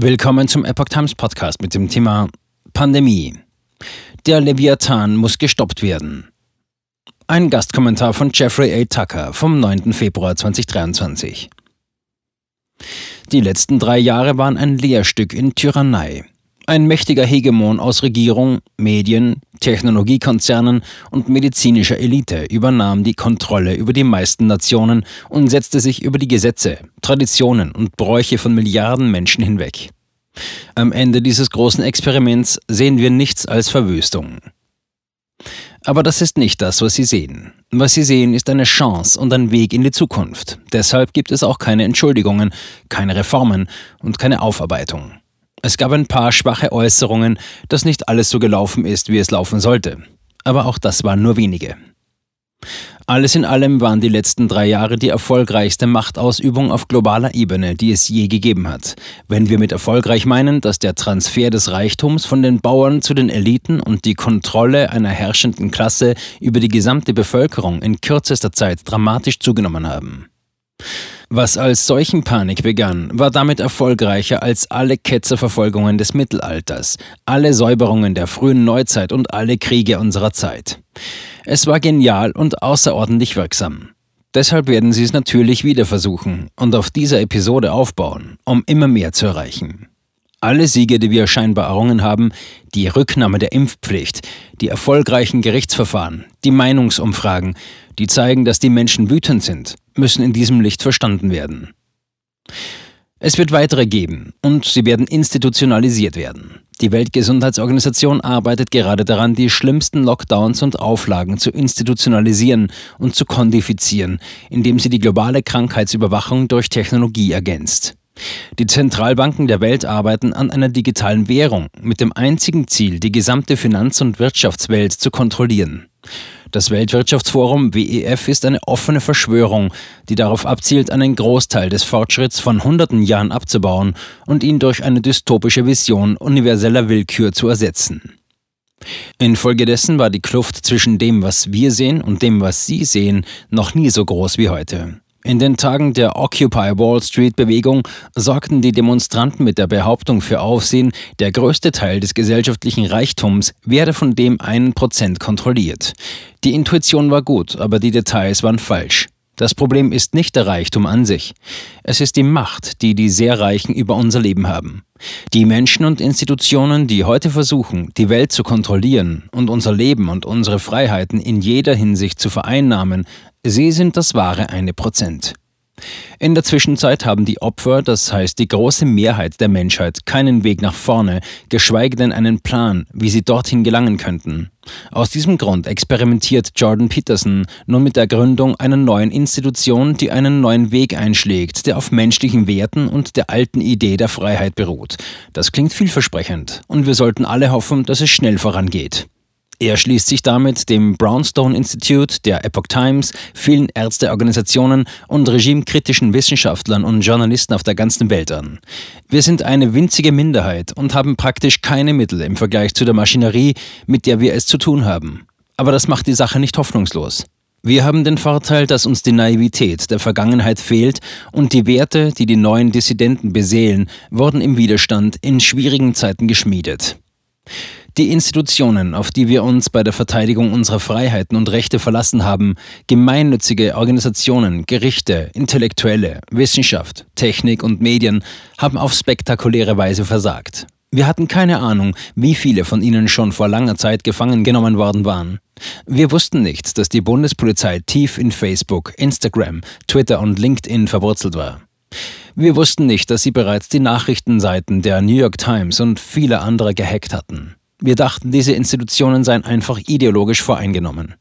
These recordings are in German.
Willkommen zum Epoch Times Podcast mit dem Thema Pandemie. Der Leviathan muss gestoppt werden. Ein Gastkommentar von Jeffrey A. Tucker vom 9. Februar 2023. Die letzten drei Jahre waren ein Lehrstück in Tyrannei. Ein mächtiger Hegemon aus Regierung, Medien, Technologiekonzernen und medizinischer Elite übernahm die Kontrolle über die meisten Nationen und setzte sich über die Gesetze, Traditionen und Bräuche von Milliarden Menschen hinweg. Am Ende dieses großen Experiments sehen wir nichts als Verwüstung. Aber das ist nicht das, was Sie sehen. Was Sie sehen, ist eine Chance und ein Weg in die Zukunft. Deshalb gibt es auch keine Entschuldigungen, keine Reformen und keine Aufarbeitung. Es gab ein paar schwache Äußerungen, dass nicht alles so gelaufen ist, wie es laufen sollte. Aber auch das waren nur wenige. Alles in allem waren die letzten drei Jahre die erfolgreichste Machtausübung auf globaler Ebene, die es je gegeben hat. Wenn wir mit erfolgreich meinen, dass der Transfer des Reichtums von den Bauern zu den Eliten und die Kontrolle einer herrschenden Klasse über die gesamte Bevölkerung in kürzester Zeit dramatisch zugenommen haben. Was als Seuchenpanik begann, war damit erfolgreicher als alle Ketzerverfolgungen des Mittelalters, alle Säuberungen der frühen Neuzeit und alle Kriege unserer Zeit. Es war genial und außerordentlich wirksam. Deshalb werden sie es natürlich wieder versuchen und auf dieser Episode aufbauen, um immer mehr zu erreichen. Alle Siege, die wir scheinbar errungen haben, die Rücknahme der Impfpflicht, die erfolgreichen Gerichtsverfahren, die Meinungsumfragen, die zeigen, dass die Menschen wütend sind, müssen in diesem Licht verstanden werden. Es wird weitere geben und sie werden institutionalisiert werden. Die Weltgesundheitsorganisation arbeitet gerade daran, die schlimmsten Lockdowns und Auflagen zu institutionalisieren und zu kondifizieren, indem sie die globale Krankheitsüberwachung durch Technologie ergänzt. Die Zentralbanken der Welt arbeiten an einer digitalen Währung mit dem einzigen Ziel, die gesamte Finanz- und Wirtschaftswelt zu kontrollieren. Das Weltwirtschaftsforum WEF ist eine offene Verschwörung, die darauf abzielt, einen Großteil des Fortschritts von hunderten Jahren abzubauen und ihn durch eine dystopische Vision universeller Willkür zu ersetzen. Infolgedessen war die Kluft zwischen dem, was wir sehen und dem, was Sie sehen, noch nie so groß wie heute. In den Tagen der Occupy Wall Street Bewegung sorgten die Demonstranten mit der Behauptung für Aufsehen, der größte Teil des gesellschaftlichen Reichtums werde von dem einen Prozent kontrolliert. Die Intuition war gut, aber die Details waren falsch. Das Problem ist nicht der Reichtum an sich. Es ist die Macht, die die sehr Reichen über unser Leben haben. Die Menschen und Institutionen, die heute versuchen, die Welt zu kontrollieren und unser Leben und unsere Freiheiten in jeder Hinsicht zu vereinnahmen, sie sind das wahre eine Prozent. In der Zwischenzeit haben die Opfer, das heißt die große Mehrheit der Menschheit, keinen Weg nach vorne, geschweige denn einen Plan, wie sie dorthin gelangen könnten. Aus diesem Grund experimentiert Jordan Peterson nun mit der Gründung einer neuen Institution, die einen neuen Weg einschlägt, der auf menschlichen Werten und der alten Idee der Freiheit beruht. Das klingt vielversprechend und wir sollten alle hoffen, dass es schnell vorangeht. Er schließt sich damit dem Brownstone Institute, der Epoch Times, vielen Ärzteorganisationen und regimekritischen Wissenschaftlern und Journalisten auf der ganzen Welt an. Wir sind eine winzige Minderheit und haben praktisch keine Mittel im Vergleich zu der Maschinerie, mit der wir es zu tun haben. Aber das macht die Sache nicht hoffnungslos. Wir haben den Vorteil, dass uns die Naivität der Vergangenheit fehlt und die Werte, die die neuen Dissidenten beseelen, wurden im Widerstand in schwierigen Zeiten geschmiedet. Die Institutionen, auf die wir uns bei der Verteidigung unserer Freiheiten und Rechte verlassen haben, gemeinnützige Organisationen, Gerichte, Intellektuelle, Wissenschaft, Technik und Medien, haben auf spektakuläre Weise versagt. Wir hatten keine Ahnung, wie viele von ihnen schon vor langer Zeit gefangen genommen worden waren. Wir wussten nicht, dass die Bundespolizei tief in Facebook, Instagram, Twitter und LinkedIn verwurzelt war. Wir wussten nicht, dass sie bereits die Nachrichtenseiten der New York Times und viele andere gehackt hatten. Wir dachten, diese Institutionen seien einfach ideologisch voreingenommen.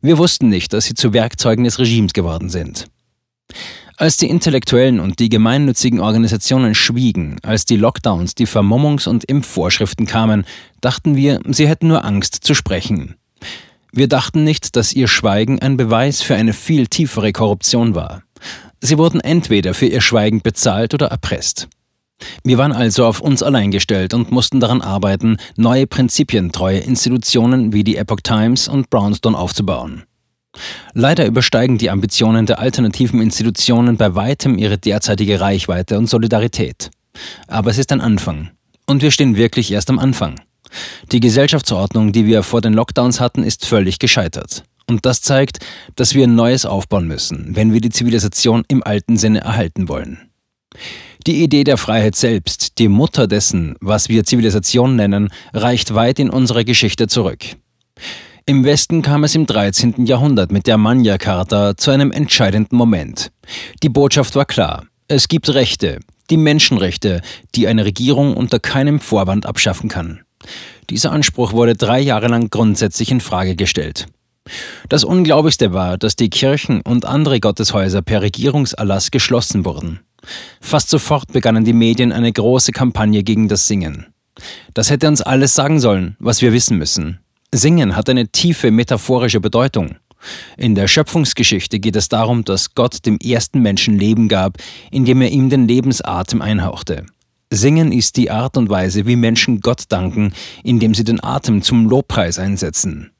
Wir wussten nicht, dass sie zu Werkzeugen des Regimes geworden sind. Als die Intellektuellen und die gemeinnützigen Organisationen schwiegen, als die Lockdowns, die Vermummungs- und Impfvorschriften kamen, dachten wir, sie hätten nur Angst zu sprechen. Wir dachten nicht, dass ihr Schweigen ein Beweis für eine viel tiefere Korruption war. Sie wurden entweder für ihr Schweigen bezahlt oder erpresst. Wir waren also auf uns allein gestellt und mussten daran arbeiten, neue prinzipientreue Institutionen wie die Epoch Times und Brownstone aufzubauen. Leider übersteigen die Ambitionen der alternativen Institutionen bei weitem ihre derzeitige Reichweite und Solidarität. Aber es ist ein Anfang. Und wir stehen wirklich erst am Anfang. Die Gesellschaftsordnung, die wir vor den Lockdowns hatten, ist völlig gescheitert. Und das zeigt, dass wir ein Neues aufbauen müssen, wenn wir die Zivilisation im alten Sinne erhalten wollen. Die Idee der Freiheit selbst, die Mutter dessen, was wir Zivilisation nennen, reicht weit in unsere Geschichte zurück. Im Westen kam es im 13. Jahrhundert mit der Magna Carta zu einem entscheidenden Moment. Die Botschaft war klar. Es gibt Rechte, die Menschenrechte, die eine Regierung unter keinem Vorwand abschaffen kann. Dieser Anspruch wurde drei Jahre lang grundsätzlich in Frage gestellt. Das Unglaublichste war, dass die Kirchen und andere Gotteshäuser per Regierungserlass geschlossen wurden. Fast sofort begannen die Medien eine große Kampagne gegen das Singen. Das hätte uns alles sagen sollen, was wir wissen müssen. Singen hat eine tiefe metaphorische Bedeutung. In der Schöpfungsgeschichte geht es darum, dass Gott dem ersten Menschen Leben gab, indem er ihm den Lebensatem einhauchte. Singen ist die Art und Weise, wie Menschen Gott danken, indem sie den Atem zum Lobpreis einsetzen.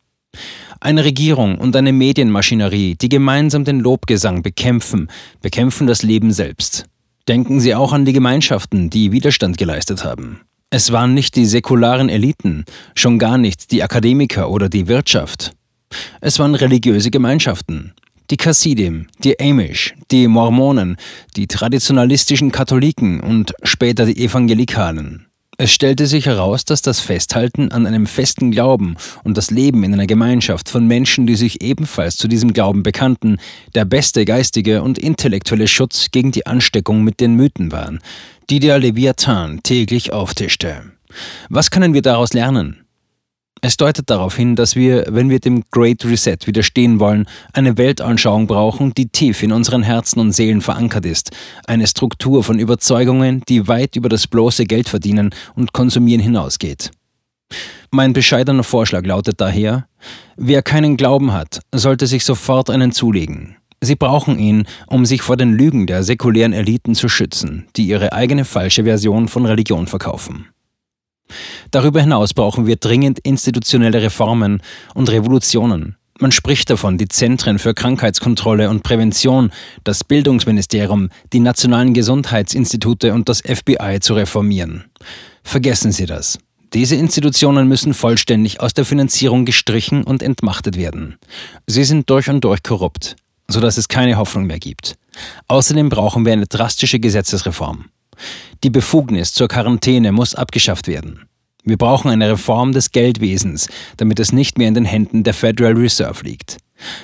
Eine Regierung und eine Medienmaschinerie, die gemeinsam den Lobgesang bekämpfen, bekämpfen das Leben selbst. Denken Sie auch an die Gemeinschaften, die Widerstand geleistet haben. Es waren nicht die säkularen Eliten, schon gar nicht die Akademiker oder die Wirtschaft. Es waren religiöse Gemeinschaften. Die Chassidim, die Amish, die Mormonen, die traditionalistischen Katholiken und später die Evangelikalen. Es stellte sich heraus, dass das Festhalten an einem festen Glauben und das Leben in einer Gemeinschaft von Menschen, die sich ebenfalls zu diesem Glauben bekannten, der beste geistige und intellektuelle Schutz gegen die Ansteckung mit den Mythen waren, die der Leviathan täglich auftischte. Was können wir daraus lernen? Es deutet darauf hin, dass wir, wenn wir dem Great Reset widerstehen wollen, eine Weltanschauung brauchen, die tief in unseren Herzen und Seelen verankert ist, eine Struktur von Überzeugungen, die weit über das bloße Geldverdienen und Konsumieren hinausgeht. Mein bescheidener Vorschlag lautet daher, wer keinen Glauben hat, sollte sich sofort einen zulegen. Sie brauchen ihn, um sich vor den Lügen der säkulären Eliten zu schützen, die ihre eigene falsche Version von Religion verkaufen. Darüber hinaus brauchen wir dringend institutionelle Reformen und Revolutionen. Man spricht davon, die Zentren für Krankheitskontrolle und Prävention, das Bildungsministerium, die nationalen Gesundheitsinstitute und das FBI zu reformieren. Vergessen Sie das. Diese Institutionen müssen vollständig aus der Finanzierung gestrichen und entmachtet werden. Sie sind durch und durch korrupt, sodass es keine Hoffnung mehr gibt. Außerdem brauchen wir eine drastische Gesetzesreform. Die Befugnis zur Quarantäne muss abgeschafft werden. Wir brauchen eine Reform des Geldwesens, damit es nicht mehr in den Händen der Federal Reserve liegt.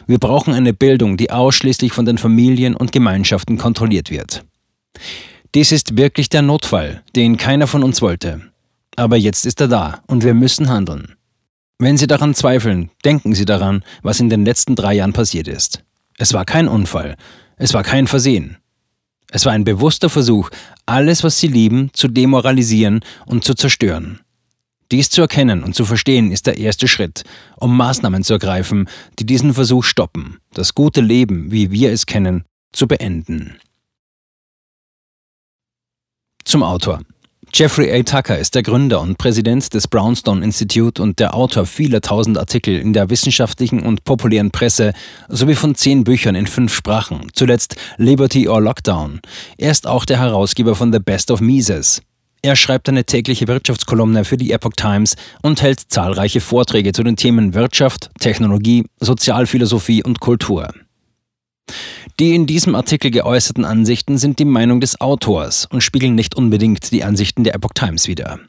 Wir brauchen eine Bildung, die ausschließlich von den Familien und Gemeinschaften kontrolliert wird. Dies ist wirklich der Notfall, den keiner von uns wollte. Aber jetzt ist er da und wir müssen handeln. Wenn Sie daran zweifeln, denken Sie daran, was in den letzten drei Jahren passiert ist. Es war kein Unfall, es war kein Versehen. Es war ein bewusster Versuch, alles, was Sie lieben, zu demoralisieren und zu zerstören. Dies zu erkennen und zu verstehen ist der erste Schritt, um Maßnahmen zu ergreifen, die diesen Versuch stoppen, das gute Leben, wie wir es kennen, zu beenden. Zum Autor. Jeffrey A. Tucker ist der Gründer und Präsident des Brownstone Institute und der Autor vieler tausend Artikel in der wissenschaftlichen und populären Presse sowie von zehn Büchern in fünf Sprachen, zuletzt Liberty or Lockdown. Er ist auch der Herausgeber von The Best of Mises. Er schreibt eine tägliche Wirtschaftskolumne für die Epoch Times und hält zahlreiche Vorträge zu den Themen Wirtschaft, Technologie, Sozialphilosophie und Kultur. Die in diesem Artikel geäußerten Ansichten sind die Meinung des Autors und spiegeln nicht unbedingt die Ansichten der Epoch Times wider.